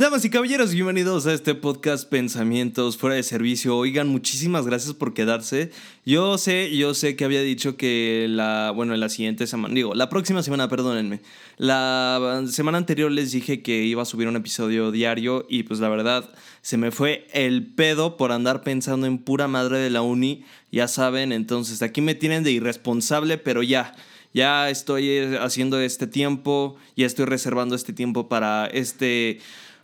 Damas y caballeros, bienvenidos a este podcast Pensamientos fuera de servicio. Oigan, muchísimas gracias por quedarse. Yo sé, yo sé que había dicho que la, bueno, en la siguiente semana, digo, la próxima semana, perdónenme. La semana anterior les dije que iba a subir un episodio diario y pues la verdad se me fue el pedo por andar pensando en pura madre de la uni, ya saben, entonces aquí me tienen de irresponsable, pero ya ya estoy haciendo este tiempo, ya estoy reservando este tiempo para este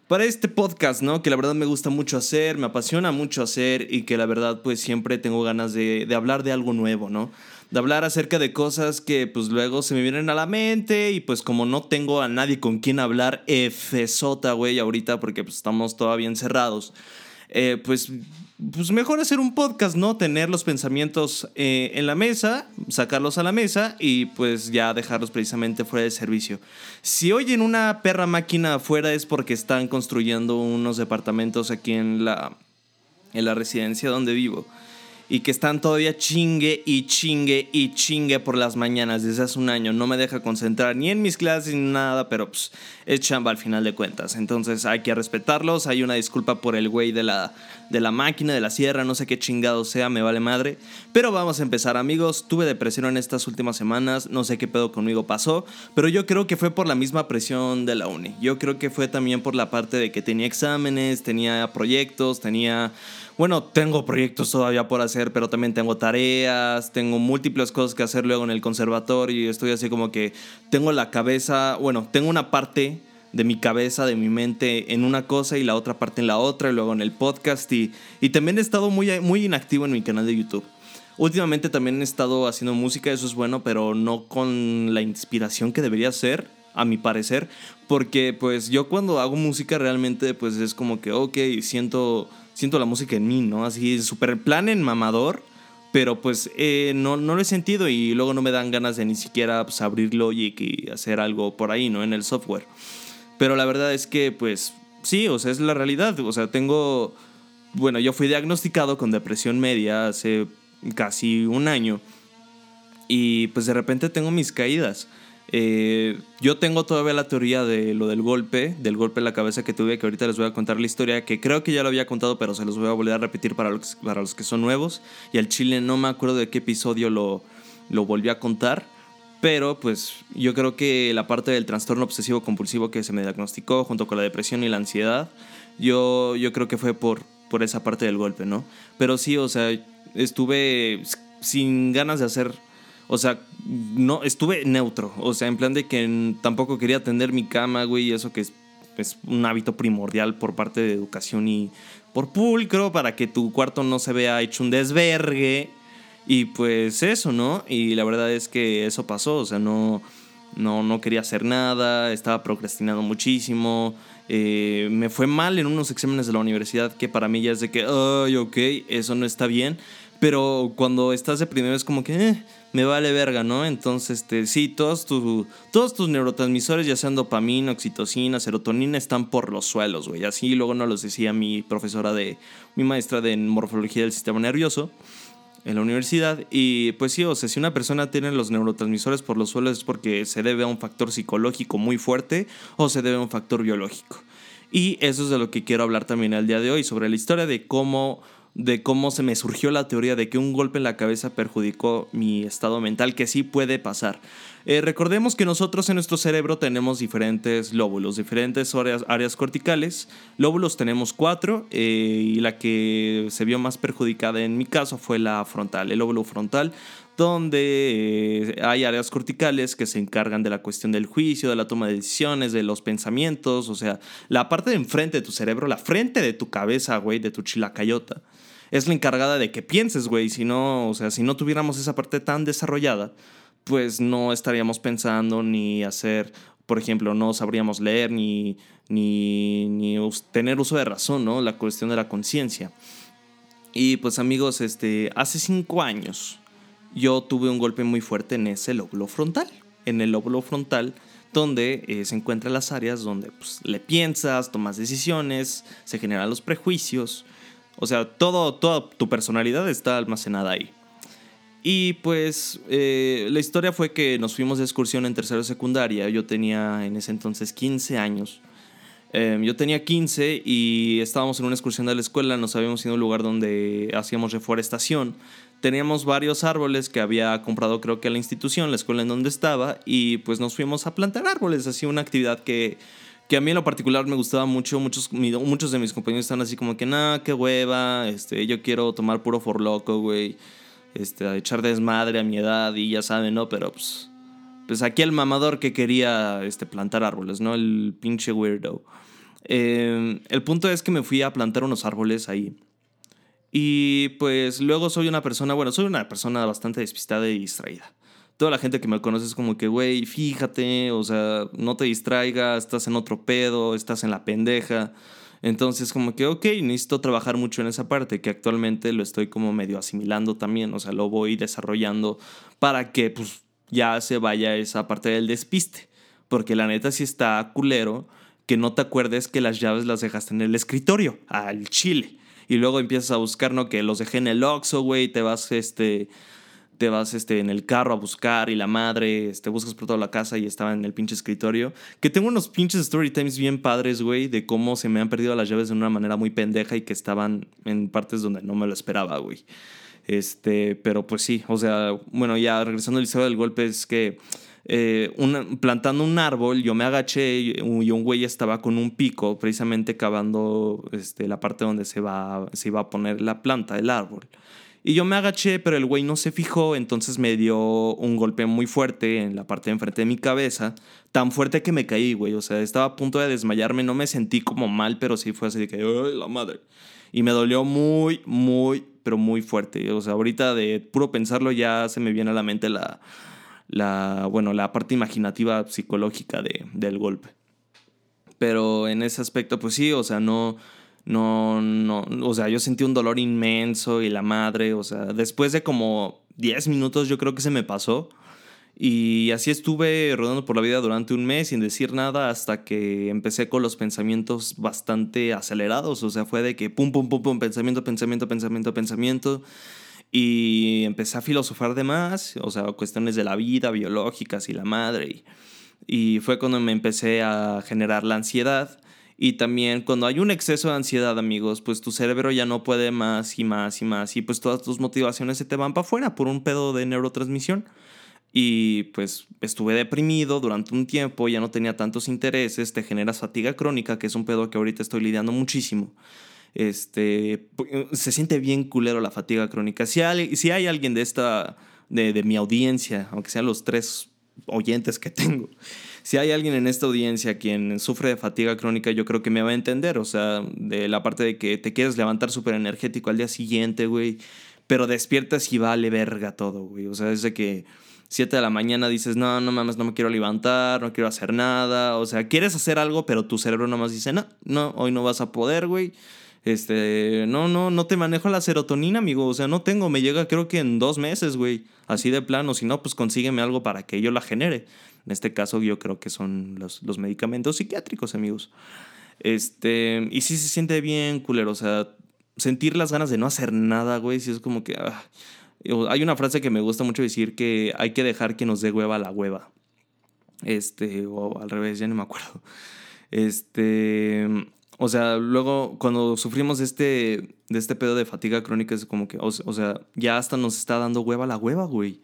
para este podcast, ¿no? Que la verdad me gusta mucho hacer, me apasiona mucho hacer y que la verdad pues siempre tengo ganas de, hablar de algo nuevo, ¿no? De hablar acerca de cosas que pues luego se me vienen a la mente y pues como no tengo a nadie con quien hablar, F-sota, güey, ahorita porque pues estamos todavía encerrados. Eh, pues, pues mejor hacer un podcast, ¿no? Tener los pensamientos eh, en la mesa, sacarlos a la mesa y pues ya dejarlos precisamente fuera de servicio. Si oyen una perra máquina afuera es porque están construyendo unos departamentos aquí en la, en la residencia donde vivo y que están todavía chingue y chingue y chingue por las mañanas desde hace un año. No me deja concentrar ni en mis clases ni nada, pero pues es chamba al final de cuentas. Entonces hay que respetarlos. Hay una disculpa por el güey de la, de la máquina, de la sierra, no sé qué chingado sea, me vale madre. Pero vamos a empezar, amigos. Tuve depresión en estas últimas semanas, no sé qué pedo conmigo pasó, pero yo creo que fue por la misma presión de la uni. Yo creo que fue también por la parte de que tenía exámenes, tenía proyectos, tenía bueno, tengo proyectos todavía por hacer, pero también tengo tareas, tengo múltiples cosas que hacer luego en el conservatorio y estoy así como que tengo la cabeza, bueno, tengo una parte de mi cabeza, de mi mente en una cosa y la otra parte en la otra y luego en el podcast y, y también he estado muy, muy inactivo en mi canal de YouTube. Últimamente también he estado haciendo música, eso es bueno, pero no con la inspiración que debería ser, a mi parecer, porque pues yo cuando hago música realmente pues es como que, ok, siento siento la música en mí, ¿no? Así, súper plan en mamador, pero pues eh, no, no lo he sentido y luego no me dan ganas de ni siquiera pues, abrir Logic y hacer algo por ahí, ¿no? En el software. Pero la verdad es que, pues, sí, o sea, es la realidad. O sea, tengo, bueno, yo fui diagnosticado con depresión media hace casi un año y pues de repente tengo mis caídas. Eh, yo tengo todavía la teoría de lo del golpe, del golpe en la cabeza que tuve, que ahorita les voy a contar la historia, que creo que ya lo había contado, pero se los voy a volver a repetir para los, para los que son nuevos. Y al chile no me acuerdo de qué episodio lo, lo volví a contar, pero pues yo creo que la parte del trastorno obsesivo compulsivo que se me diagnosticó junto con la depresión y la ansiedad, yo, yo creo que fue por, por esa parte del golpe, ¿no? Pero sí, o sea, estuve sin ganas de hacer o sea, no, estuve neutro. O sea, en plan de que tampoco quería atender mi cama, güey, y eso que es, un hábito primordial por parte de educación y por pulcro, para que tu cuarto no se vea hecho un desvergue. Y pues eso, ¿no? Y la verdad es que eso pasó. O sea, no, no, no quería hacer nada, estaba procrastinando muchísimo. Eh, me fue mal en unos exámenes de la universidad que para mí ya es de que, ay, ok, eso no está bien. Pero cuando estás deprimido es como que, eh, me vale verga, ¿no? Entonces, este, sí, todos, todos tus neurotransmisores, ya sean dopamina, oxitocina, serotonina, están por los suelos, güey. Así luego nos los decía mi profesora de, mi maestra de morfología del sistema nervioso en la universidad. Y pues sí, o sea, si una persona tiene los neurotransmisores por los suelos es porque se debe a un factor psicológico muy fuerte o se debe a un factor biológico. Y eso es de lo que quiero hablar también el día de hoy, sobre la historia de cómo de cómo se me surgió la teoría de que un golpe en la cabeza perjudicó mi estado mental, que sí puede pasar. Eh, recordemos que nosotros en nuestro cerebro tenemos diferentes lóbulos, diferentes áreas, áreas corticales. Lóbulos tenemos cuatro eh, y la que se vio más perjudicada en mi caso fue la frontal, el lóbulo frontal, donde eh, hay áreas corticales que se encargan de la cuestión del juicio, de la toma de decisiones, de los pensamientos, o sea, la parte de enfrente de tu cerebro, la frente de tu cabeza, güey, de tu chilacayota es la encargada de que pienses, güey. Si no, o sea, si no tuviéramos esa parte tan desarrollada, pues no estaríamos pensando ni hacer, por ejemplo, no sabríamos leer ni, ni, ni tener uso de razón, ¿no? La cuestión de la conciencia. Y pues amigos, este, hace cinco años yo tuve un golpe muy fuerte en ese lóbulo frontal. En el lóbulo frontal donde eh, se encuentran las áreas donde pues, le piensas, tomas decisiones, se generan los prejuicios o sea, todo, toda tu personalidad está almacenada ahí. Y pues eh, la historia fue que nos fuimos de excursión en tercera secundaria. Yo tenía en ese entonces 15 años. Em, yo tenía 15 y estábamos en una excursión de la escuela, nos habíamos ido a un lugar donde hacíamos reforestación. Teníamos varios árboles que había comprado creo que la institución, la escuela en donde estaba, y pues nos fuimos a plantar árboles, así una actividad que, que a mí en lo particular me gustaba mucho. Muchos, muchos de mis compañeros están así como que, nah, qué hueva, este, yo quiero tomar puro forloco, güey, este, a echar desmadre a mi edad y ya saben, ¿no? Pero pues pues aquí el mamador que quería este, plantar árboles, ¿no? El pinche weirdo. Em, el punto es que me fui a plantar unos árboles ahí. Y pues luego soy una persona, bueno, soy una persona bastante despistada y distraída. Toda la gente que me conoce es como que, güey, fíjate, o sea, no te distraigas, estás en otro pedo, estás en la pendeja. Entonces, como que, ok, necesito trabajar mucho en esa parte, que actualmente lo estoy como medio asimilando también, o sea, lo voy desarrollando para que, pues, ya se vaya esa parte del despiste. Porque la neta sí está culero que no te acuerdes que las llaves las dejaste en el escritorio, al chile. Y luego empiezas a buscar, ¿no? Que los dejé en el Oxxo, güey, te vas, este, te vas este, en el carro a buscar y la madre, este, buscas por toda la casa y estaba en el pinche escritorio. Que tengo unos pinches story times bien padres, güey, de cómo se me han perdido las llaves de una manera muy pendeja y que estaban en partes donde no me lo esperaba, güey. Este, pero pues sí, o sea, bueno, ya regresando al historia del golpe es que eh, plantando un árbol, yo me agaché y un güey estaba con un pico precisamente cavando este, la parte donde se va, se iba a poner la planta del árbol. Y yo me agaché, pero el güey no se fijó, entonces me dio un golpe muy fuerte en la parte de enfrente de mi cabeza, tan fuerte que me caí, güey. O sea, estaba a punto de desmayarme, no me sentí como mal, pero sí fue así de que, ¡ay, la madre! Y me dolió muy, muy, pero muy fuerte. O sea, ahorita de puro pensarlo ya se me viene a la mente la, la bueno, la parte imaginativa psicológica de, del golpe. Pero en ese aspecto, pues sí, o sea, no, no, no, o sea, yo sentí un dolor inmenso y la madre, o sea, después de como 10 minutos yo creo que se me pasó. Y así estuve rodando por la vida durante un mes sin decir nada hasta que empecé con los pensamientos bastante acelerados. O sea, fue de que pum, pum, pum, pum, pensamiento, pensamiento, pensamiento, pensamiento. Y empecé a filosofar de más, o sea, cuestiones de la vida, biológicas y la madre. Y, y fue cuando me empecé a generar la ansiedad. Y también cuando hay un exceso de ansiedad, amigos, pues tu cerebro ya no puede más y más y más. Y pues todas tus motivaciones se te van para afuera por un pedo de neurotransmisión. Y pues estuve deprimido durante un tiempo, ya no tenía tantos intereses, te generas fatiga crónica, que es un pedo que ahorita estoy lidiando muchísimo. Este, se siente bien culero la fatiga crónica. Si hay, si hay alguien de esta, de, de mi audiencia, aunque sean los tres oyentes que tengo, si hay alguien en esta audiencia quien sufre de fatiga crónica, yo creo que me va a entender. O sea, de la parte de que te quieres levantar súper energético al día siguiente, güey, pero despiertas y vale verga todo, güey. O sea, desde que 7 de la mañana dices, no, no mames, no me quiero levantar, no quiero hacer nada. O sea, quieres hacer algo, pero tu cerebro nomás dice, no, no, hoy no vas a poder, güey. Este, no, no, no te manejo la serotonina, amigo. O sea, no tengo, me llega creo que en dos meses, güey. Así de plano. Si no, pues consígueme algo para que yo la genere. En este caso, yo creo que son los, los medicamentos psiquiátricos, amigos. Este, y sí se siente bien culero. O sea, sentir las ganas de no hacer nada, güey. Si es como que. Ah, hay una frase que me gusta mucho decir que hay que dejar que nos dé hueva la hueva. Este, o al revés, ya no me acuerdo. Este, o sea, luego cuando sufrimos de este, de este pedo de fatiga crónica es como que, o, sea, ya hasta nos está dando hueva la hueva, güey.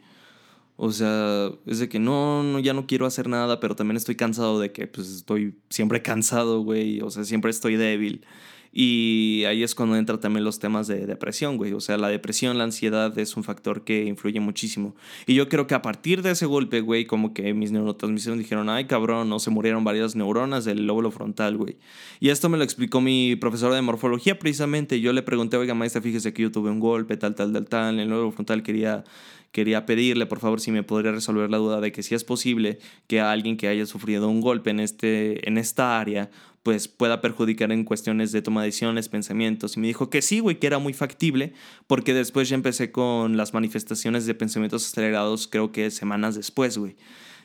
O sea, es de que no, no, ya no quiero hacer nada, pero también estoy cansado de que pues estoy siempre cansado, güey. O sea, siempre estoy débil. Y ahí es cuando entran también los temas de depresión, güey. O sea, la depresión, la ansiedad es un factor que influye muchísimo. Y yo creo que a partir de ese golpe, güey, como que mis neurotransmisores dijeron, ay, cabrón, no se murieron varias neuronas del lóbulo frontal, güey. Y esto me lo explicó mi profesora de morfología precisamente. Yo le pregunté, oiga, maestra, fíjese que yo tuve un golpe, tal, tal, tal, tal. En el lóbulo frontal quería quería pedirle por favor si me podría resolver la duda de que si es posible que alguien que haya sufrido un golpe en, este, en esta área pues pueda perjudicar en cuestiones de toma de decisiones, pensamientos. Y me dijo que sí, güey, que era muy factible, porque después ya empecé con las manifestaciones de pensamientos acelerados, creo que semanas después, güey.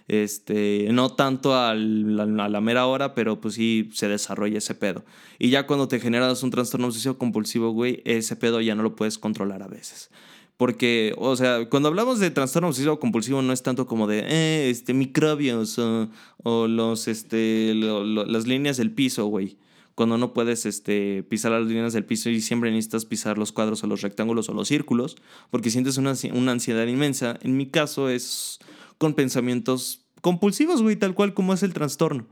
Este, no tanto a la, mera hora, pero pues sí se desarrolla ese pedo. Y ya cuando te generas un trastorno obsesivo compulsivo, güey, ese pedo ya no lo puedes controlar a veces. Porque, o sea, cuando hablamos de trastorno obsesivo compulsivo no es tanto como de, eh, este, microbios o, o los, este, las líneas del piso, güey. Cuando no puedes, este, pisar las líneas del piso y siempre necesitas pisar los cuadros o los rectángulos o los círculos, porque sientes una, una ansiedad inmensa. En mi caso es con pensamientos compulsivos, güey, tal cual como es el trastorno.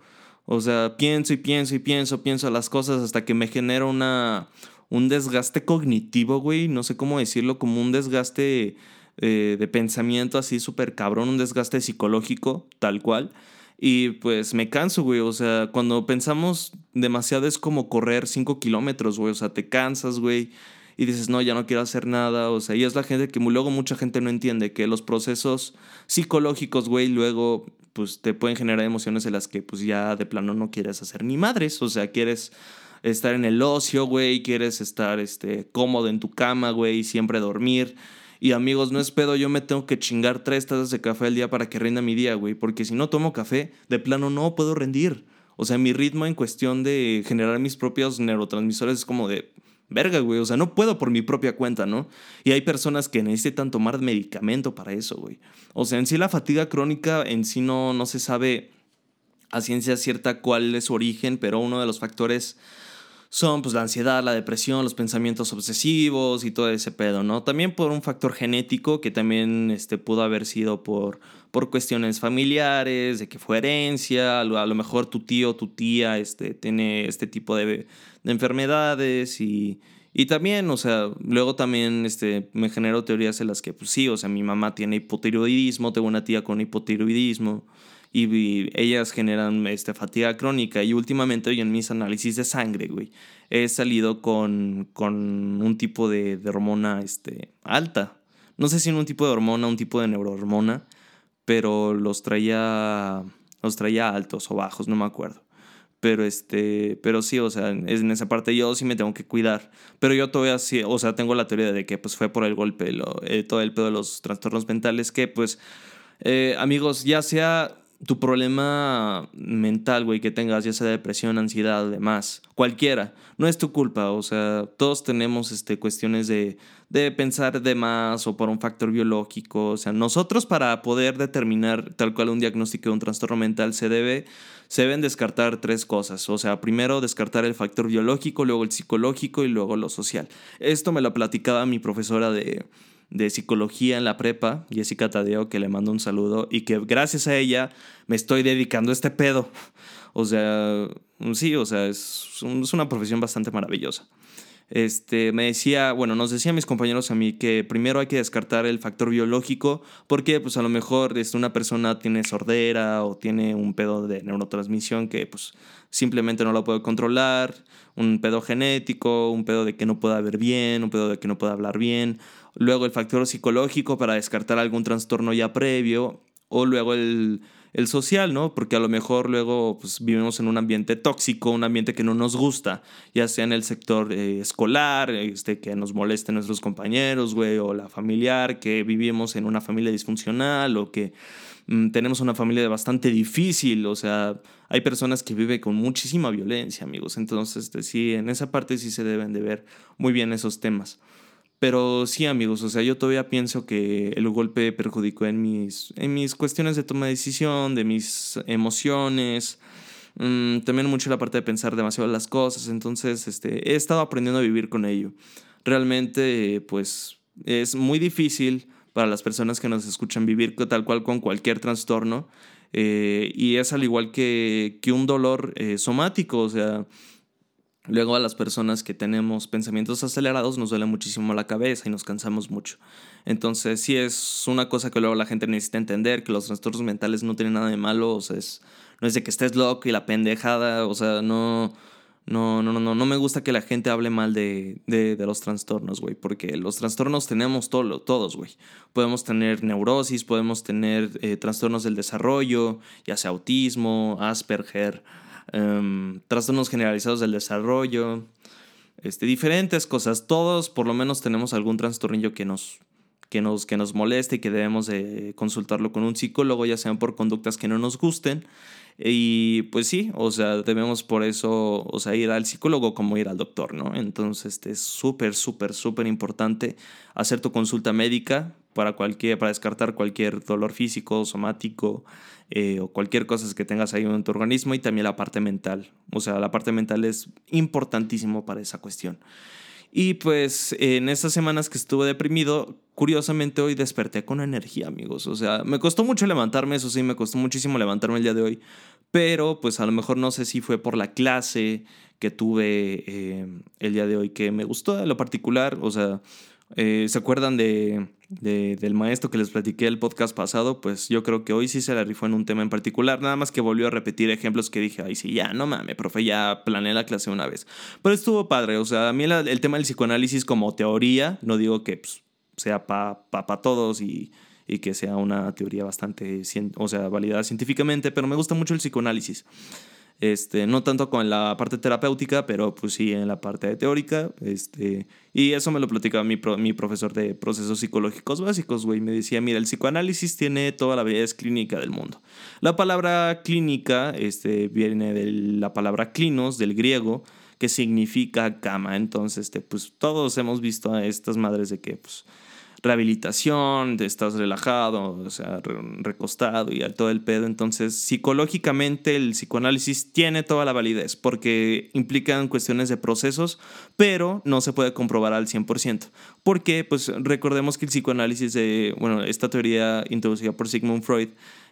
O sea, pienso y pienso y pienso, pienso las cosas hasta que me genera una, un desgaste cognitivo, güey, no sé cómo decirlo, como un desgaste eh, de pensamiento así súper cabrón, un desgaste psicológico, tal cual. Y pues me canso, güey. O sea, cuando pensamos demasiado es como correr 5 kilómetros, güey. O sea, te cansas, güey. Y dices, no, ya no quiero hacer nada. O sea, y es la gente que luego mucha gente no entiende que los procesos psicológicos, güey, luego pues te pueden generar emociones en las que pues ya de plano no quieres hacer ni madres. O sea, quieres estar en el ocio, güey, quieres estar este, cómodo en tu cama, güey, siempre dormir. Y amigos, no es pedo, yo me tengo que chingar tres tazas de café al día para que rinda mi día, güey, porque si no tomo café, de plano no puedo rendir. O sea, mi ritmo en cuestión de generar mis propios neurotransmisores es como de, verga, güey, o sea, no puedo por mi propia cuenta, ¿no? Y hay personas que necesitan tomar medicamento para eso, güey. O sea, en sí la fatiga crónica en sí no, no se sabe a ciencia cierta cuál es su origen, pero uno de los factores son pues la ansiedad, la depresión, los pensamientos obsesivos y todo ese pedo, ¿no? También por un factor genético que también este, pudo haber sido por, por cuestiones familiares, de que fue herencia, a lo, mejor tu tío o tu tía este, tiene este tipo de, de enfermedades y, y también, o sea, luego también este, me genero teorías en las que, pues sí, o sea, mi mamá tiene hipotiroidismo, tengo una tía con hipotiroidismo y, ellas generan este, fatiga crónica. Y últimamente hoy en mis análisis de sangre, güey, he salido con, con un tipo de, de, hormona este, alta. No sé si en un tipo de hormona, un tipo de neurohormona, pero los traía, los traía altos o bajos, no me acuerdo. Pero, este, pero sí, o sea, en esa parte yo sí me tengo que cuidar. Pero yo todavía sí, o sea, tengo la teoría de que pues fue por el golpe, lo, eh, todo el pedo de los trastornos mentales, que pues, eh, amigos, ya sea tu problema mental, güey, que tengas, ya sea depresión, ansiedad, demás, cualquiera, no es tu culpa, o sea, todos tenemos este, cuestiones de, de pensar de más o por un factor biológico, o sea, nosotros para poder determinar tal cual un diagnóstico de un trastorno mental se debe, se deben descartar tres cosas, o sea, primero descartar el factor biológico, luego el psicológico y luego lo social. Esto me lo platicaba mi profesora de de psicología en la prepa, Jessica Tadeo, que le mando un saludo y que gracias a ella me estoy dedicando a este pedo. O sea, sí, o sea, es, es una profesión bastante maravillosa. Este, me decía, bueno, nos decían mis compañeros a mí que primero hay que descartar el factor biológico porque pues a lo mejor este, una persona tiene sordera o tiene un pedo de neurotransmisión que pues simplemente no lo puede controlar, un pedo genético, un pedo de que no pueda ver bien, un pedo de que no pueda hablar bien, luego el factor psicológico para descartar algún trastorno ya previo o luego el el social, ¿no? Porque a lo mejor luego pues, vivimos en un ambiente tóxico, un ambiente que no nos gusta, ya sea en el sector eh, escolar, este, que nos molesten nuestros compañeros, güey, o la familiar, que vivimos en una familia disfuncional, o que mm, tenemos una familia bastante difícil, o sea, hay personas que viven con muchísima violencia, amigos. Entonces, este, sí, en esa parte sí se deben de ver muy bien esos temas. Pero sí, amigos, o sea, yo todavía pienso que el golpe perjudicó en mis, en mis cuestiones de toma de decisión, de mis emociones, mm, también mucho la parte de pensar demasiado las cosas, entonces este, he estado aprendiendo a vivir con ello. Realmente, pues, es muy difícil para las personas que nos escuchan vivir tal cual con cualquier trastorno, eh, y es al igual que, que un dolor eh, somático, o sea, Luego a las personas que tenemos pensamientos acelerados nos duele muchísimo la cabeza y nos cansamos mucho. Entonces sí es una cosa que luego la gente necesita entender, que los trastornos mentales no tienen nada de malo, o sea, es, no es de que estés loco y la pendejada, o sea, no, no, no, no, no me gusta que la gente hable mal de, de, de los trastornos, güey, porque los trastornos tenemos todo, todos, güey. Podemos tener neurosis, podemos tener eh, trastornos del desarrollo, ya sea autismo, Asperger, Em, trastornos generalizados del desarrollo, este, diferentes cosas. Todos por lo menos tenemos algún trastornillo que nos, que nos, que nos moleste y que debemos de consultarlo con un psicólogo, ya sean por conductas que no nos gusten. Y pues sí, o sea, debemos por eso, o sea, ir al psicólogo como ir al doctor, ¿no? Entonces, este es súper, súper, súper importante hacer tu consulta médica para, cualquier, para descartar cualquier dolor físico, somático eh, o cualquier cosa que tengas ahí en tu organismo y también la parte mental. O sea, la parte mental es importantísimo para esa cuestión. Y pues en esas semanas que estuve deprimido, curiosamente hoy desperté con energía, amigos. O sea, me costó mucho levantarme, eso sí, me costó muchísimo levantarme el día de hoy. Pero pues a lo mejor no sé si fue por la clase que tuve eh, el día de hoy que me gustó de lo particular. O sea, eh, ¿Se acuerdan de, del maestro que les platiqué el podcast pasado? Pues yo creo que hoy sí se la rifó en un tema en particular, nada más que volvió a repetir ejemplos que dije, ay sí, ya, no mames, profe, ya planeé la clase una vez. Pero estuvo padre, o sea, a mí el tema del psicoanálisis como teoría, no digo que pues, sea para pa, todos y, y, que sea una teoría bastante, o sea, validada científicamente, pero me gusta mucho el psicoanálisis. Este, no tanto con la parte terapéutica, pero pues sí en la parte teórica. Este, y eso me lo platicaba mi, mi profesor de procesos psicológicos básicos, güey. Me decía, mira, el psicoanálisis tiene toda la validez clínica del mundo. La palabra clínica este, viene de la palabra clinos, del griego, que significa cama. Entonces, este, pues todos hemos visto a estas madres de que, pues, rehabilitación, estás relajado, o sea, recostado y todo el pedo. Entonces, psicológicamente el psicoanálisis tiene toda la validez porque implican cuestiones de procesos, pero no se puede comprobar al 100%. Porque, pues, recordemos que el psicoanálisis de, bueno, esta teoría introducida por Sigmund Freud,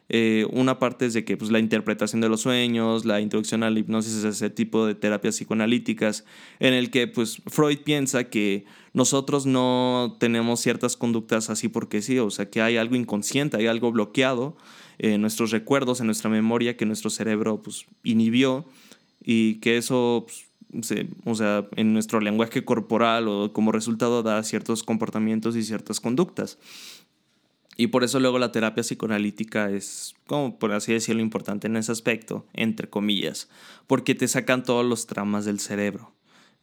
eh, una parte es de que pues, la interpretación de los sueños, la introducción a la hipnosis, ese tipo de terapias psicoanalíticas, en el que pues, Freud piensa que nosotros no tenemos ciertas conductas así porque sí, o sea, que hay algo inconsciente, hay algo bloqueado en nuestros recuerdos, en nuestra memoria, que nuestro cerebro pues, inhibió y que eso... Pues, o sea, en nuestro lenguaje corporal o como resultado da ciertos comportamientos y ciertas conductas. Y por eso luego la terapia psicoanalítica es, como por así decirlo, importante en ese aspecto, entre comillas, porque te sacan todos los tramas del cerebro.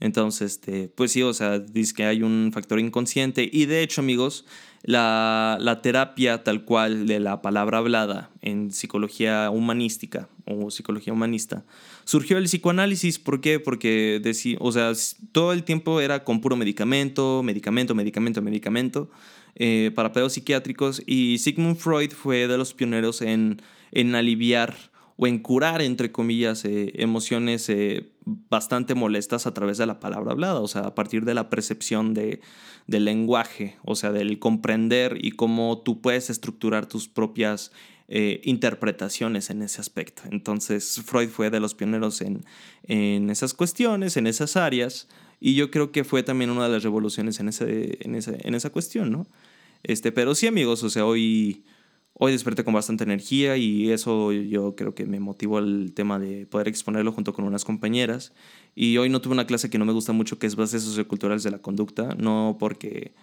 Entonces, este, pues sí, o sea, dice que hay un factor inconsciente. Y de hecho, amigos, la, la, terapia tal cual de la palabra hablada en psicología humanística o psicología humanista surgió el psicoanálisis. ¿Por qué? Porque o sea, todo el tiempo era con puro medicamento, medicamento, medicamento, medicamento eh, para pedos psiquiátricos y Sigmund Freud fue de los pioneros en, en aliviar o en curar, entre comillas, eh, emociones eh, bastante molestas a través de la palabra hablada, o sea, a partir de la percepción de, del lenguaje, o sea, del comprender y cómo tú puedes estructurar tus propias interpretaciones en ese aspecto. Entonces, Freud fue de los pioneros en, en esas cuestiones, en esas áreas. Y yo creo que fue también una de las revoluciones en, ese, en, ese, en esa cuestión, ¿no? Este, pero sí, amigos, o sea, hoy, hoy desperté con bastante energía y eso yo creo que me motivó el tema de poder exponerlo junto con unas compañeras. Y hoy no tuve una clase que no me gusta mucho, que es bases socioculturales de la conducta, no porque,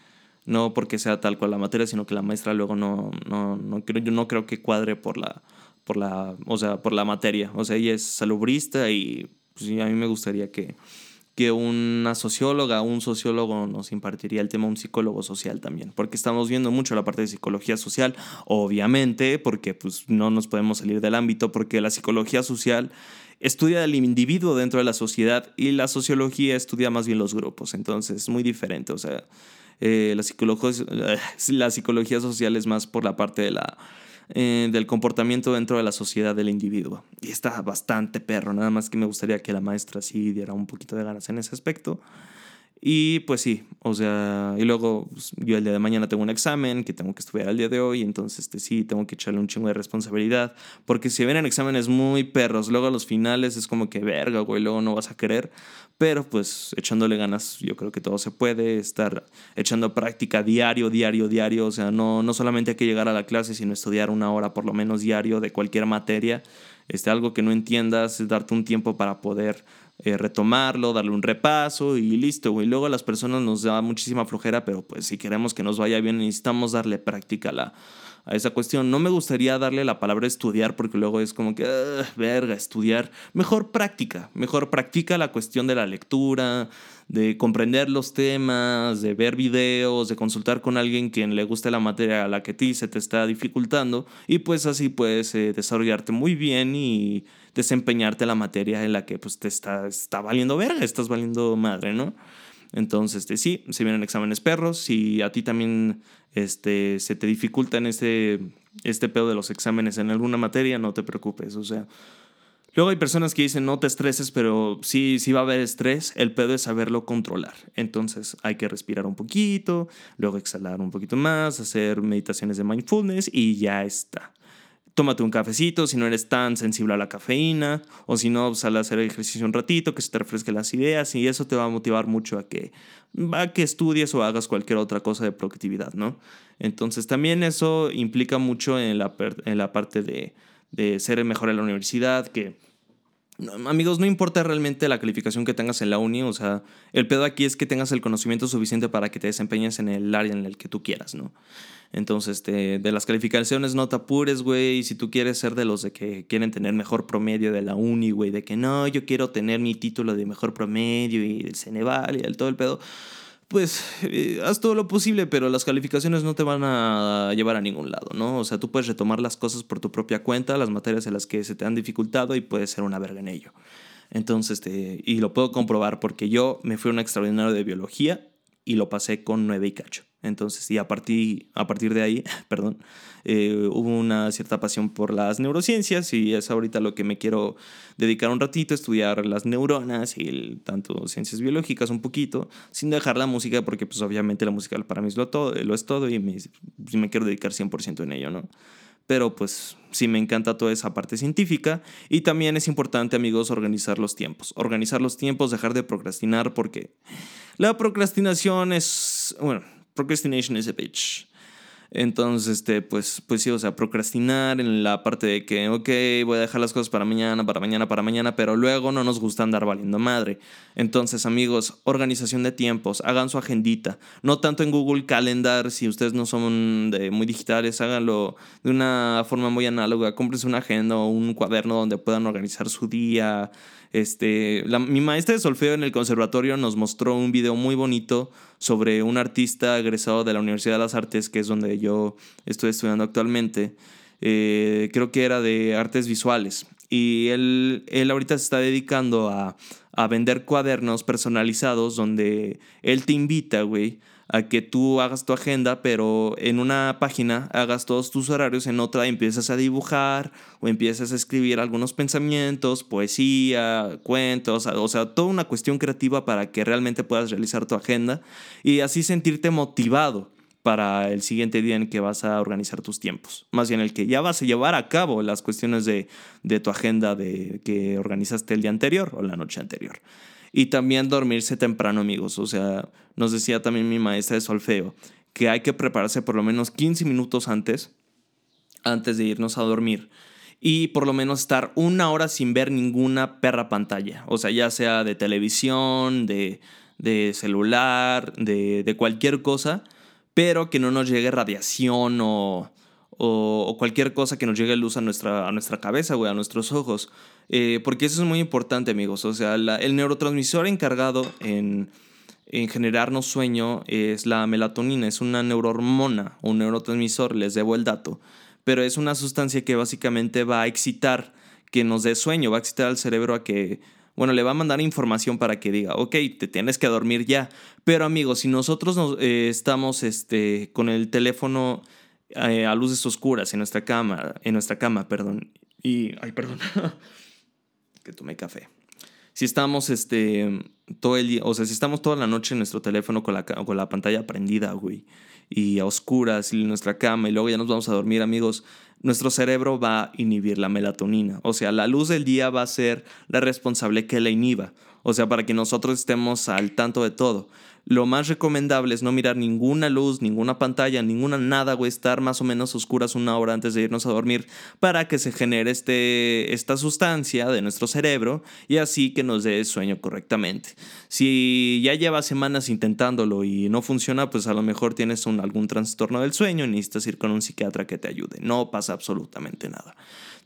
no porque sea tal cual la materia, sino que la maestra luego no, no, no, creo, yo no creo que cuadre por la, por la, o sea, por la materia. O sea, ella es salubrista y pues, a mí me gustaría que que una socióloga, un sociólogo nos impartiría el tema, un psicólogo social también, porque estamos viendo mucho la parte de psicología social, obviamente, porque pues no nos podemos salir del ámbito, porque la psicología social estudia al individuo dentro de la sociedad y la sociología estudia más bien los grupos, entonces es muy diferente, o sea, eh, la, la psicología social es más por la parte de la eh, del comportamiento dentro de la sociedad del individuo. Y está bastante perro, nada más que me gustaría que la maestra sí diera un poquito de ganas en ese aspecto. Y pues sí, o sea, y luego pues, yo el día de mañana tengo un examen que tengo que estudiar el día de hoy, entonces este, sí, tengo que echarle un chingo de responsabilidad, porque si vienen exámenes muy perros, luego a los finales es como que verga, güey, luego no vas a querer, pero pues echándole ganas, yo creo que todo se puede, estar echando práctica diario, diario, diario, o sea, no, no solamente hay que llegar a la clase, sino estudiar una hora por lo menos diario de cualquier materia, este, algo que no entiendas, darte un tiempo para poder eh, retomarlo, darle un repaso y listo, güey. Luego a las personas nos da muchísima flojera, pero pues si queremos que nos vaya bien necesitamos darle práctica a la a esa cuestión. No me gustaría darle la palabra estudiar porque luego es como que, verga, estudiar. Mejor práctica, mejor practica la cuestión de la lectura, de comprender los temas, de ver videos, de consultar con alguien quien le guste la materia a la que a ti se te está dificultando y pues así puedes eh, desarrollarte muy bien y desempeñarte la materia en la que pues te está, está valiendo verga, estás valiendo madre, ¿no? Entonces, este, sí, se vienen exámenes perros. Si a ti también este, se te dificulta en este, este pedo de los exámenes en alguna materia, no te preocupes. O sea, luego hay personas que dicen no te estreses, pero sí, sí va a haber estrés. El pedo es saberlo controlar. Entonces, hay que respirar un poquito, luego exhalar un poquito más, hacer meditaciones de mindfulness y ya está tómate un cafecito si no eres tan sensible a la cafeína, o si no, sal a hacer ejercicio un ratito, que se te refresquen las ideas, y eso te va a motivar mucho a que, a que estudies o hagas cualquier otra cosa de productividad, ¿no? Entonces también eso implica mucho en la, en la parte de, de ser mejor en la universidad, que Amigos, no importa realmente la calificación que tengas en la uni, o sea, el pedo aquí es que tengas el conocimiento suficiente para que te desempeñes en el área en el que tú quieras, ¿no? Entonces, este, de las calificaciones no te apures, güey, y si tú quieres ser de los de que quieren tener mejor promedio de la uni, güey, de que no, yo quiero tener mi título de mejor promedio y del Ceneval y el todo el pedo, pues eh, haz todo lo posible, pero las calificaciones no te van a llevar a ningún lado, ¿no? O sea, tú puedes retomar las cosas por tu propia cuenta, las materias en las que se te han dificultado y puedes ser una verga en ello. Entonces, este, y lo puedo comprobar porque yo me fui a un extraordinario de biología y lo pasé con nueve y cacho. Entonces, y a partir, a partir de ahí, perdón, eh, hubo una cierta pasión por las neurociencias y es ahorita lo que me quiero dedicar un ratito, estudiar las neuronas y tanto ciencias biológicas un poquito, sin dejar la música, porque pues obviamente la música para mí es lo, todo, lo es todo y me, me quiero dedicar 100% en ello, ¿no? Pero pues sí me encanta toda esa parte científica y también es importante amigos organizar los tiempos, organizar los tiempos, dejar de procrastinar porque la procrastinación es, bueno, procrastination is a bitch. Entonces, este, pues, pues sí, o sea, procrastinar en la parte de que, ok, voy a dejar las cosas para mañana, para mañana, para mañana, pero luego no nos gusta andar valiendo madre. Entonces, amigos, organización de tiempos, hagan su agendita. No tanto en Google Calendar, si ustedes no son de muy digitales, háganlo de una forma muy análoga. Cómprense una agenda o un cuaderno donde puedan organizar su día, este, mi maestra de solfeo en el conservatorio nos mostró un video muy bonito sobre un artista egresado de la Universidad de las Artes, que es donde yo estoy estudiando actualmente. Eh, creo que era de artes visuales. Y él, él ahorita se está dedicando a, a vender cuadernos personalizados donde él te invita, güey, a que tú hagas tu agenda, pero en una página hagas todos tus horarios, en otra empiezas a dibujar o empiezas a escribir algunos pensamientos, poesía, cuentos, o sea, toda una cuestión creativa para que realmente puedas realizar tu agenda y así sentirte motivado para el siguiente día en que vas a organizar tus tiempos. Más bien el que ya vas a llevar a cabo las cuestiones de, de tu agenda de que organizaste el día anterior o la noche anterior. Y también dormirse temprano, amigos. O sea, nos decía también mi maestra de solfeo que hay que prepararse por lo menos 15 minutos antes, antes de irnos a dormir. Y por lo menos estar una hora sin ver ninguna perra pantalla. O sea, ya sea de televisión, de, de celular, de, de cualquier cosa, pero que no nos llegue radiación o, o, cualquier cosa que nos llegue luz a nuestra, a nuestra cabeza, güey, a nuestros ojos. Eh, porque eso es muy importante, amigos. O sea, el neurotransmisor encargado en, en, generarnos sueño es la melatonina. Es una neurohormona, un neurotransmisor, les debo el dato. Pero es una sustancia que básicamente va a excitar que nos dé sueño, va a excitar al cerebro a que, bueno, le va a mandar información para que diga, ok, te tienes que dormir ya. Pero amigos, si nosotros nos, eh, estamos este, con el teléfono eh, a luces oscuras en nuestra cama, en nuestra cama, perdón, y, ay, perdón. que tomé café. Si estamos este, todo el día, o sea, si estamos toda la noche en nuestro teléfono con la, con la pantalla prendida, güey, y a oscuras y en nuestra cama y luego ya nos vamos a dormir, amigos, nuestro cerebro va a inhibir la melatonina. O sea, la luz del día va a ser la responsable que la inhiba. O sea, para que nosotros estemos al tanto de todo. Lo más recomendable es no mirar ninguna luz, ninguna pantalla, ninguna nada, güey, estar más o menos oscuras una hora antes de irnos a dormir para que se genere este, esta sustancia de nuestro cerebro y así que nos dé sueño correctamente. Si ya llevas semanas intentándolo y no funciona, pues a lo mejor tienes algún trastorno del sueño y necesitas ir con un psiquiatra que te ayude. No pasa absolutamente nada.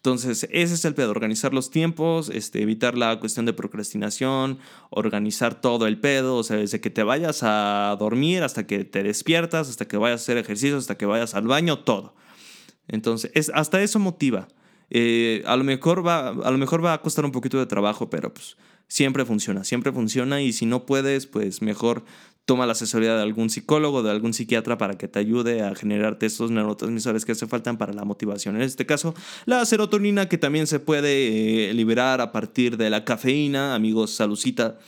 Entonces, ese es el pedo, organizar los tiempos, este, evitar la cuestión de procrastinación, organizar todo el pedo, o sea, desde que te vayas a dormir hasta que te despiertas, hasta que vayas a hacer ejercicio, hasta que vayas al baño, todo. Entonces, es, hasta eso motiva. Eh, a, lo mejor va, a lo mejor va a costar un poquito de trabajo, pero pues siempre funciona, siempre funciona y si no puedes, pues mejor toma la asesoría de algún psicólogo, de algún psiquiatra para que te ayude a generarte esos neurotransmisores que hace faltan para la motivación. En este caso, la serotonina que también se puede eh, liberar a partir de la cafeína. Amigos, salucita.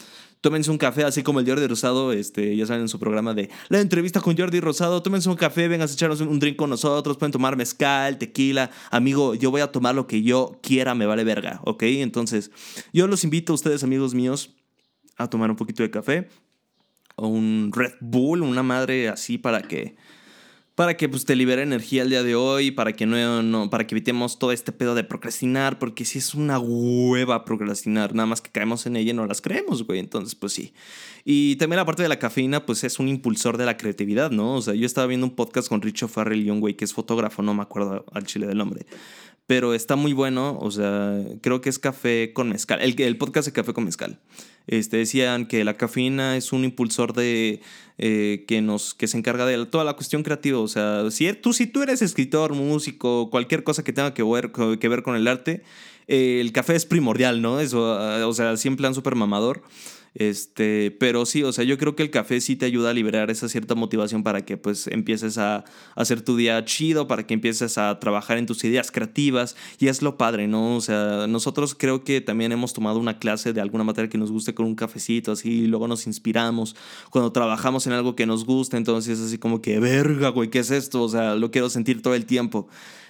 Tómense un café, así como el Jordi Rosado, este, ya saben, en su programa de la entrevista con Jordi Rosado. Tómense un café, vengan a echarnos un drink con nosotros. Pueden tomar mezcal, tequila. Amigo, yo voy a tomar lo que yo quiera, me vale verga, ¿ok? Entonces, yo los invito a ustedes, amigos míos, a tomar un poquito de café un Red Bull, una madre así para que para que pues, te libere energía el día de hoy, para que no, para que evitemos todo este pedo de procrastinar, porque si es una hueva procrastinar, nada más que caemos en ella y no las creemos, güey. Entonces, pues sí. Y también la parte de la cafeína, pues es un impulsor de la creatividad, ¿no? O sea, yo estaba viendo un podcast con Richo Farrell Young, güey, que es fotógrafo, no me acuerdo al chile del nombre pero está muy bueno, o sea, creo que es café con mezcal, el, el podcast de café con mezcal. Este, decían que la cafeína es un impulsor de eh, que nos que se encarga de toda la cuestión creativa, o sea, si tú si tú eres escritor, músico, cualquier cosa que tenga que ver, que ver con el arte, eh, el café es primordial, ¿no? Eso, o sea, siempre han súper mamador. Este, pero sí, o sea, yo creo que el café sí te ayuda a liberar esa cierta motivación para que pues empieces a, hacer tu día chido, para que empieces a trabajar en tus ideas creativas y es lo padre, ¿no? O sea, nosotros creo que también hemos tomado una clase de alguna materia que nos guste con un cafecito así y luego nos inspiramos cuando trabajamos en algo que nos gusta, entonces es así como que verga, güey, ¿qué es esto? O sea, lo quiero sentir todo el tiempo.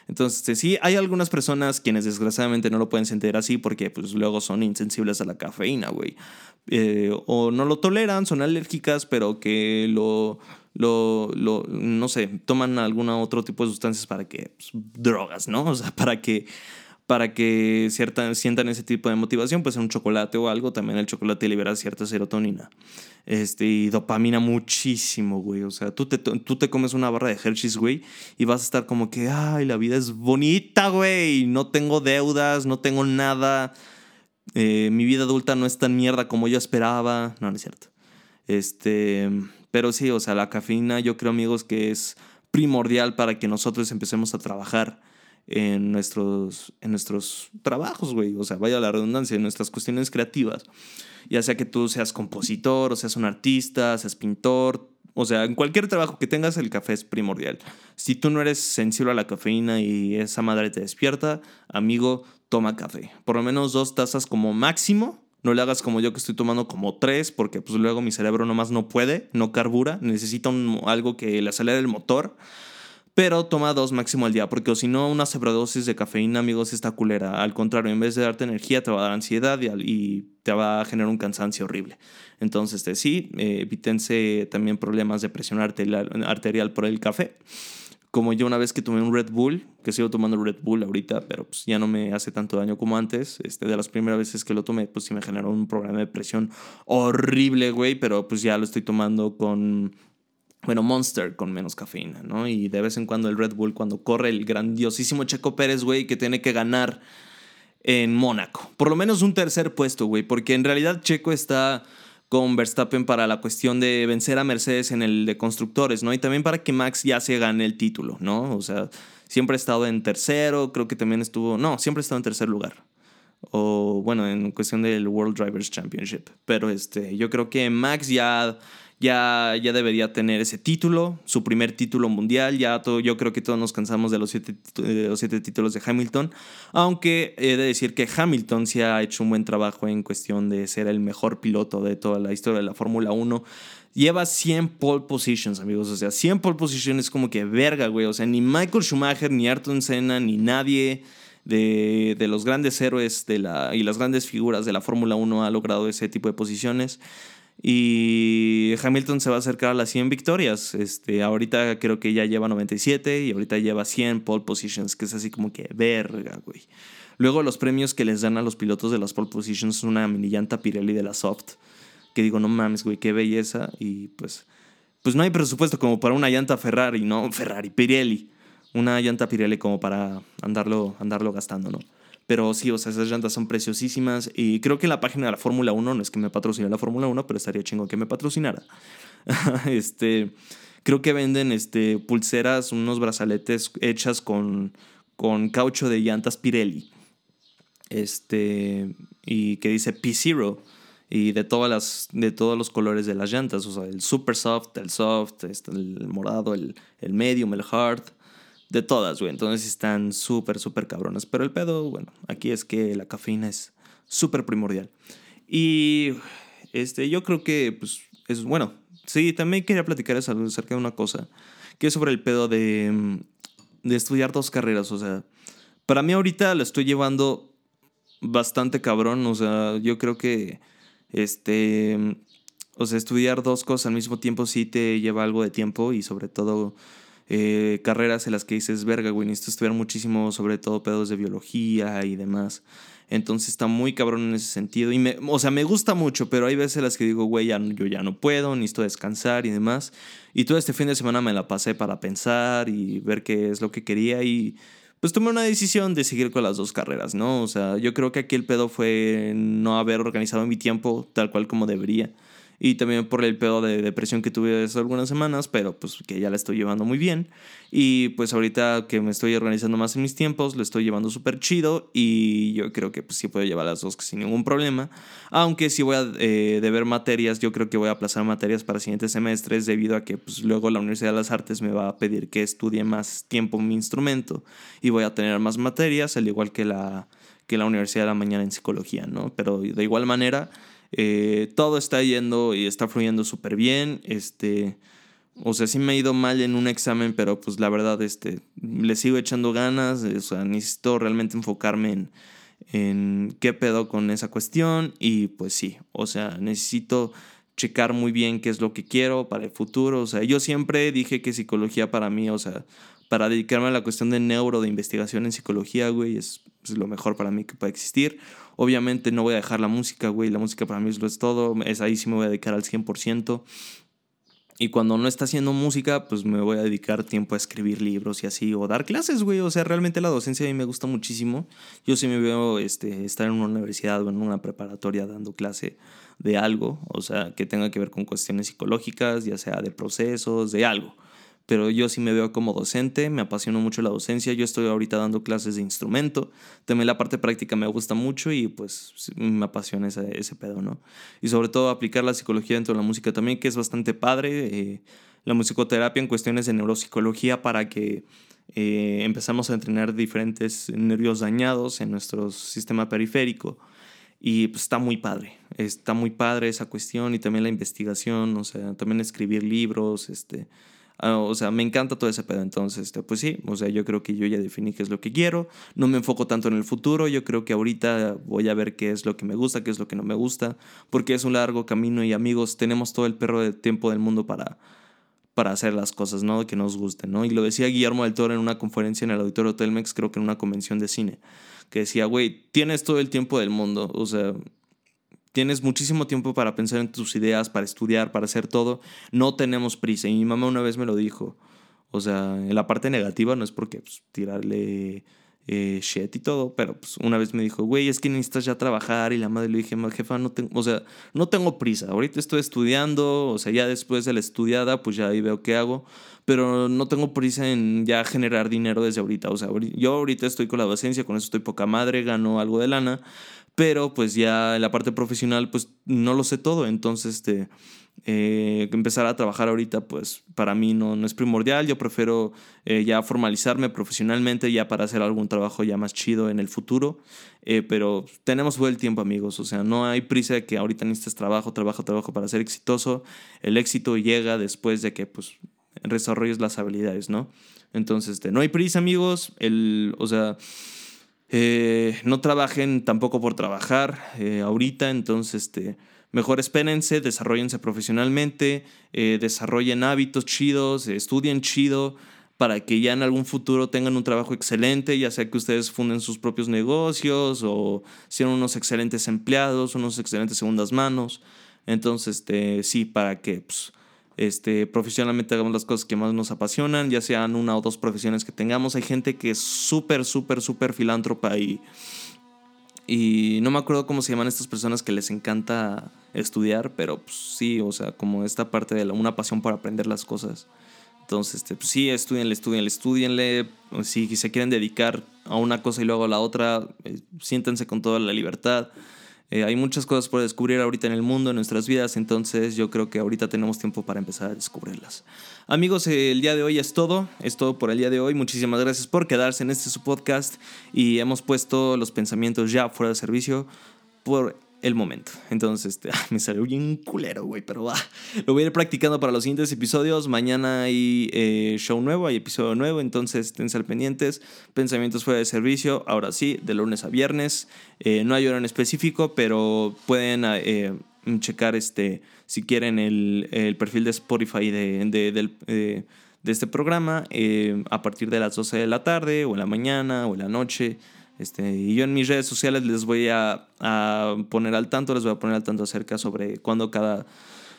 Entonces, sí, hay algunas personas quienes desgraciadamente no lo pueden sentir así porque pues luego son insensibles a la cafeína, güey. Eh, o no lo toleran, son alérgicas, pero que lo, lo, lo, no sé, toman algún otro tipo de sustancias para que, pues, drogas, ¿no? O sea, para que para que cierta, sientan ese tipo de motivación, pues un chocolate o algo, también el chocolate libera cierta serotonina este, y dopamina muchísimo, güey. O sea, tú te, tú te comes una barra de Hershey's, güey, y vas a estar como que, ay, la vida es bonita, güey, no tengo deudas, no tengo nada, eh, mi vida adulta no es tan mierda como yo esperaba. No, no es cierto. Este, pero sí, o sea, la cafeína yo creo, amigos, que es primordial para que nosotros empecemos a trabajar en nuestros, en nuestros trabajos, güey. O sea, vaya la redundancia, en nuestras cuestiones creativas. Ya sea que tú seas compositor, o seas un artista, seas pintor. O sea, en cualquier trabajo que tengas, el café es primordial. Si tú no eres sensible a la cafeína y esa madre te despierta, amigo, toma café. Por lo menos dos tazas como máximo. No le hagas como yo que estoy tomando como tres, porque pues luego mi cerebro nomás no puede, no carbura, necesita algo que le acelere el motor. Pero toma dos máximo al día, porque si no, una sobredosis de cafeína, amigos, está culera. Al contrario, en vez de darte energía, te va a dar ansiedad y, te va a generar un cansancio horrible. Entonces, este, sí, eh, evítense también problemas de presión arterial, por el café. Como yo una vez que tomé un Red Bull, que sigo tomando Red Bull ahorita, pero pues ya no me hace tanto daño como antes. Este, de las primeras veces que lo tomé, pues sí me generó un problema de presión horrible, güey, pero pues ya lo estoy tomando con bueno, Monster con menos cafeína, ¿no? Y de vez en cuando el Red Bull cuando corre el grandiosísimo Checo Pérez, güey, que tiene que ganar en Mónaco. Por lo menos un tercer puesto, güey, porque en realidad Checo está con Verstappen para la cuestión de vencer a Mercedes en el de constructores, ¿no? Y también para que Max ya se gane el título, ¿no? O sea, siempre ha estado en tercero, creo que también estuvo, no, siempre ha estado en tercer lugar. O bueno, en cuestión del World Drivers Championship. Pero este, yo creo que Max ya ya, ya debería tener ese título, su primer título mundial. Ya todo, yo creo que todos nos cansamos de los siete, los siete títulos de Hamilton. Aunque he de decir que Hamilton sí ha hecho un buen trabajo en cuestión de ser el mejor piloto de toda la historia de la Fórmula 1 lleva 100 pole positions, amigos. O sea, 100 pole positions es como que verga, güey. O sea, ni Michael Schumacher, ni Ayrton Senna, ni nadie de, de los grandes héroes de la, y las grandes figuras de la Fórmula 1 ha logrado ese tipo de posiciones. Y Hamilton se va a acercar a las 100 victorias. Este, ahorita creo que ya lleva 97 y ahorita lleva 100 pole positions, que es así como que verga, güey. Luego los premios que les dan a los pilotos de las pole positions una mini llanta Pirelli de la Soft, que digo, no mames, güey, qué belleza. Y pues, pues no hay presupuesto como para una llanta Ferrari, no, Ferrari, Pirelli. Una llanta Pirelli como para andarlo, andarlo gastando, ¿no? Pero sí, o sea, esas llantas son preciosísimas. Y creo que la página de la Fórmula 1, no es que me patrocine la Fórmula 1, pero estaría chingo que me patrocinara. este, creo que venden este, pulseras, unos brazaletes hechas con, con caucho de llantas Pirelli. Este, y que dice P0 y de todas las de todos los colores de las llantas, o sea, el super soft, el soft, este, el morado, el, el medium, el hard, de todas, güey. Entonces están súper, súper cabronas. Pero el pedo, bueno, aquí es que la cafeína es súper primordial. Y este, yo creo que, pues, es bueno. Sí, también quería platicar acerca de una cosa, que es sobre el pedo de, de estudiar dos carreras. O sea, para mí ahorita lo estoy llevando bastante cabrón. O sea, yo creo que este. O sea, estudiar dos cosas al mismo tiempo sí te lleva algo de tiempo y sobre todo eh, carreras en las que dices, verga, güey, necesito estudiar muchísimo, sobre todo pedos de biología y demás. Entonces está muy cabrón en ese sentido. Y me, o sea, me gusta mucho, pero hay veces en las que digo, güey, ya, yo ya no puedo, necesito descansar y demás. Y todo este fin de semana me la pasé para pensar y ver qué es lo que quería y pues tomé una decisión de seguir con las dos carreras, ¿no? O sea, yo creo que aquí el pedo fue no haber organizado mi tiempo tal cual como debería. Y también por el pedo de depresión que tuve hace algunas semanas, pero pues que ya la estoy llevando muy bien. Y pues ahorita que me estoy organizando más en mis tiempos, lo estoy llevando súper chido y yo creo que pues sí puedo llevar las dos sin ningún problema. Aunque si voy a eh, deber materias, yo creo que voy a aplazar materias para siguientes semestres debido a que pues luego la Universidad de las Artes me va a pedir que estudie más tiempo mi instrumento y voy a tener más materias, al igual que la, que la Universidad de la Mañana en psicología, ¿no? Pero de igual manera eh, todo está yendo y está fluyendo súper bien. Este, o sea, sí me ha ido mal en un examen, pero pues la verdad, este, le sigo echando ganas. O sea, necesito realmente enfocarme en, en qué pedo con esa cuestión. Y pues sí, o sea, necesito checar muy bien qué es lo que quiero para el futuro. O sea, yo siempre dije que psicología para mí, o sea, para dedicarme a la cuestión de neuro, de investigación en psicología, güey, es, lo mejor para mí que puede existir. Obviamente no voy a dejar la música, güey. La música para mí es es todo. Es ahí sí me voy a dedicar al 100%. Y cuando no está haciendo música, pues me voy a dedicar tiempo a escribir libros y así, o dar clases, güey. O sea, realmente la docencia a mí me gusta muchísimo. Yo sí me veo este, estar en una universidad o en una preparatoria dando clase de algo, o sea, que tenga que ver con cuestiones psicológicas, ya sea de procesos, de algo pero yo sí me veo como docente, me apasiona mucho la docencia, yo estoy ahorita dando clases de instrumento, también la parte práctica me gusta mucho y pues me apasiona ese, ese pedo, ¿no? Y sobre todo aplicar la psicología dentro de la música también, que es bastante padre, eh, la musicoterapia en cuestiones de neuropsicología para que eh, empezamos a entrenar diferentes nervios dañados en nuestro sistema periférico. Y pues está muy padre, está muy padre esa cuestión y también la investigación, o sea, también escribir libros, este, Ah, o sea, me encanta todo ese pedo. Entonces, este, pues sí, o sea, yo creo que yo ya definí qué es lo que quiero. No me enfoco tanto en el futuro. Yo creo que ahorita voy a ver qué es lo que me gusta, qué es lo que no me gusta. Porque es un largo camino y amigos, tenemos todo el perro de tiempo del mundo para, para hacer las cosas, ¿no? Que nos gusten, ¿no? Y lo decía Guillermo del Toro en una conferencia en el Auditorio Telmex, creo que en una convención de cine. Que decía, güey, tienes todo el tiempo del mundo. O sea, Tienes muchísimo tiempo para pensar en tus ideas, para estudiar, para hacer todo. No tenemos prisa. Y mi mamá una vez me lo dijo. O sea, en la parte negativa no es porque pues, tirarle eh, shit y todo, pero pues una vez me dijo, güey, es que necesitas ya trabajar. Y la madre le dije, jefa, no tengo, o sea, no tengo prisa. Ahorita estoy estudiando, o sea, ya después de la estudiada, pues ya ahí veo qué hago. Pero no tengo prisa en ya generar dinero desde ahorita. O sea, yo ahorita estoy con la docencia, con eso estoy poca madre, gano algo de lana pero pues ya en la parte profesional pues no lo sé todo, entonces este, eh, empezar a trabajar ahorita pues para mí no, no es primordial, yo prefiero eh, ya formalizarme profesionalmente ya para hacer algún trabajo ya más chido en el futuro, eh, pero tenemos todo el tiempo amigos, o sea, no hay prisa de que ahorita necesites trabajo, trabajo, trabajo para ser exitoso, el éxito llega después de que pues desarrolles las habilidades, ¿no? Entonces, este, no hay prisa amigos, el, o sea... Eh, no trabajen tampoco por trabajar eh, ahorita, entonces este, mejor espérense, desarrollense profesionalmente, eh, desarrollen hábitos chidos, estudien chido para que ya en algún futuro tengan un trabajo excelente, ya sea que ustedes funden sus propios negocios o sean unos excelentes empleados, unos excelentes segundas manos. Entonces, este, sí, para que pues, este, profesionalmente hagamos las cosas que más nos apasionan, ya sean una o dos profesiones que tengamos. Hay gente que es súper, súper, súper filántropa y, y no me acuerdo cómo se llaman estas personas que les encanta estudiar, pero pues, sí, o sea, como esta parte de una pasión por aprender las cosas. Entonces, este, pues sí, estudienle, estudienle, estudienle. Si se quieren dedicar a una cosa y luego a la otra, eh, siéntense con toda la libertad. Eh, hay muchas cosas por descubrir ahorita en el mundo, en nuestras vidas, entonces yo creo que ahorita tenemos tiempo para empezar a descubrirlas. Amigos, el día de hoy es todo, es todo por el día de hoy. Muchísimas gracias por quedarse en este su podcast y hemos puesto los pensamientos ya fuera de servicio por el momento. Entonces, este, me salió bien culero, güey, pero va. Lo voy a ir practicando para los siguientes episodios. Mañana hay eh, show nuevo, hay episodio nuevo, entonces estén al pendientes. Pensamientos fuera de servicio, ahora sí, de lunes a viernes. Eh, no hay hora en específico, pero pueden eh, checar este, si quieren el, el perfil de Spotify de, de, de este programa a partir de las 12 de la tarde, o en la mañana, o en la noche. Este, y yo en mis redes sociales les voy a, poner al tanto, les voy a poner al tanto acerca sobre cuándo cada,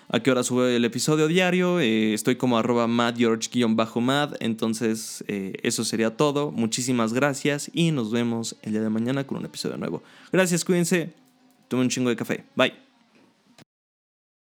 a qué hora sube el episodio diario. Eh, estoy como arroba madgeorge-mad. Entonces, eh, eso sería todo. Muchísimas gracias y nos vemos el día de mañana con un episodio nuevo. Gracias, cuídense. Tomen un chingo de café. Bye.